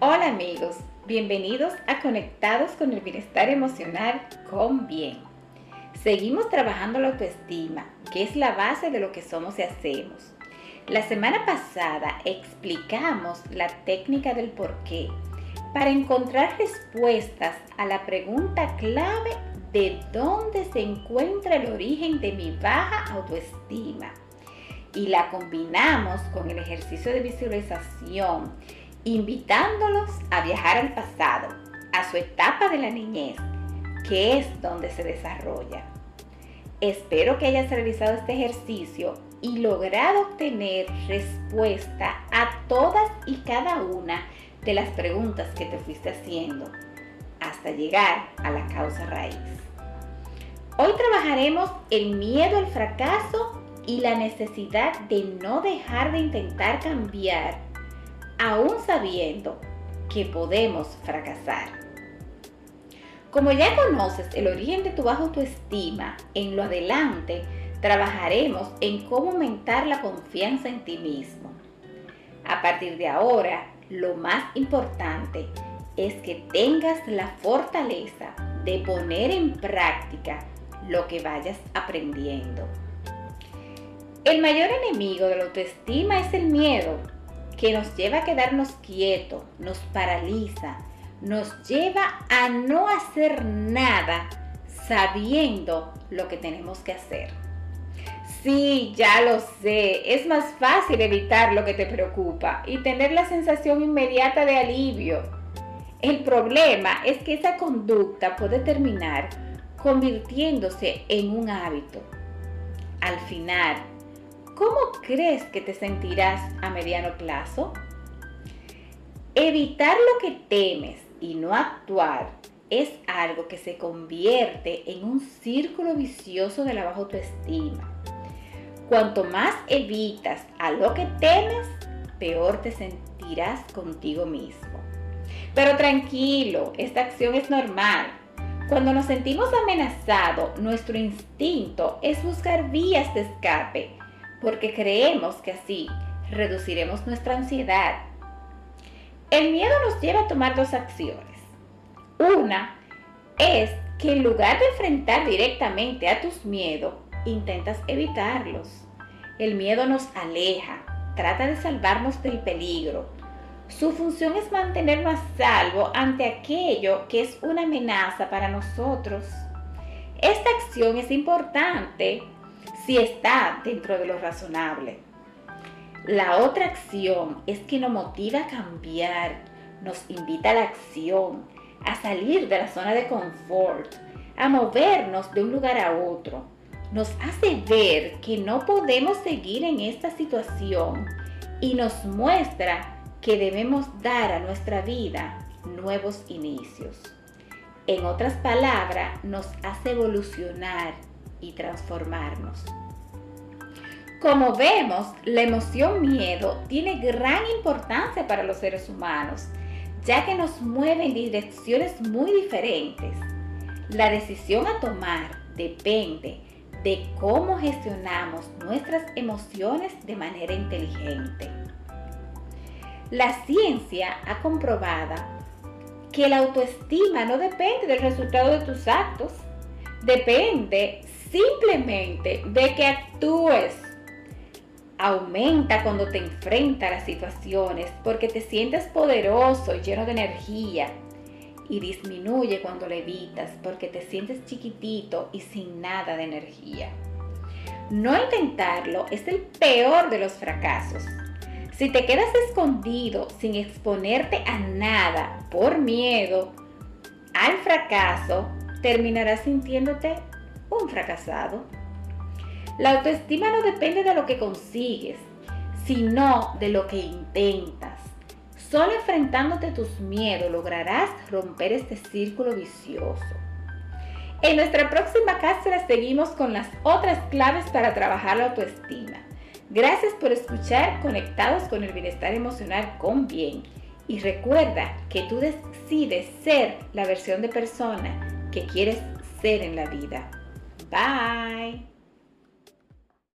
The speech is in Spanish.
Hola amigos, bienvenidos a Conectados con el Bienestar Emocional con Bien. Seguimos trabajando la autoestima, que es la base de lo que somos y hacemos. La semana pasada explicamos la técnica del por qué para encontrar respuestas a la pregunta clave de dónde se encuentra el origen de mi baja autoestima. Y la combinamos con el ejercicio de visualización invitándolos a viajar al pasado, a su etapa de la niñez, que es donde se desarrolla. Espero que hayas realizado este ejercicio y logrado obtener respuesta a todas y cada una de las preguntas que te fuiste haciendo hasta llegar a la causa raíz. Hoy trabajaremos el miedo al fracaso y la necesidad de no dejar de intentar cambiar aún sabiendo que podemos fracasar. Como ya conoces el origen de tu baja autoestima, en lo adelante trabajaremos en cómo aumentar la confianza en ti mismo. A partir de ahora, lo más importante es que tengas la fortaleza de poner en práctica lo que vayas aprendiendo. El mayor enemigo de la autoestima es el miedo, que nos lleva a quedarnos quietos, nos paraliza, nos lleva a no hacer nada sabiendo lo que tenemos que hacer. Sí, ya lo sé, es más fácil evitar lo que te preocupa y tener la sensación inmediata de alivio. El problema es que esa conducta puede terminar convirtiéndose en un hábito. Al final, ¿cómo crees que te sentirás a mediano plazo? Evitar lo que temes y no actuar es algo que se convierte en un círculo vicioso de la baja autoestima. Cuanto más evitas a lo que temes, peor te sentirás contigo mismo. Pero tranquilo, esta acción es normal. Cuando nos sentimos amenazados, nuestro instinto es buscar vías de escape porque creemos que así reduciremos nuestra ansiedad. El miedo nos lleva a tomar dos acciones. Una es que en lugar de enfrentar directamente a tus miedos, intentas evitarlos. El miedo nos aleja, trata de salvarnos del peligro. Su función es mantenernos a salvo ante aquello que es una amenaza para nosotros. Esta acción es importante si está dentro de lo razonable. La otra acción es que nos motiva a cambiar, nos invita a la acción, a salir de la zona de confort, a movernos de un lugar a otro. Nos hace ver que no podemos seguir en esta situación y nos muestra que debemos dar a nuestra vida nuevos inicios. En otras palabras, nos hace evolucionar y transformarnos. Como vemos, la emoción miedo tiene gran importancia para los seres humanos, ya que nos mueve en direcciones muy diferentes. La decisión a tomar depende de cómo gestionamos nuestras emociones de manera inteligente. La ciencia ha comprobado que la autoestima no depende del resultado de tus actos, depende simplemente de que actúes aumenta cuando te enfrentas a las situaciones porque te sientes poderoso y lleno de energía. Y disminuye cuando le evitas porque te sientes chiquitito y sin nada de energía. No intentarlo es el peor de los fracasos. Si te quedas escondido sin exponerte a nada por miedo al fracaso, terminarás sintiéndote un fracasado. La autoestima no depende de lo que consigues, sino de lo que intentas. Solo enfrentándote a tus miedos lograrás romper este círculo vicioso. En nuestra próxima cápsula seguimos con las otras claves para trabajar la autoestima. Gracias por escuchar Conectados con el Bienestar Emocional con Bien. Y recuerda que tú decides ser la versión de persona que quieres ser en la vida. Bye.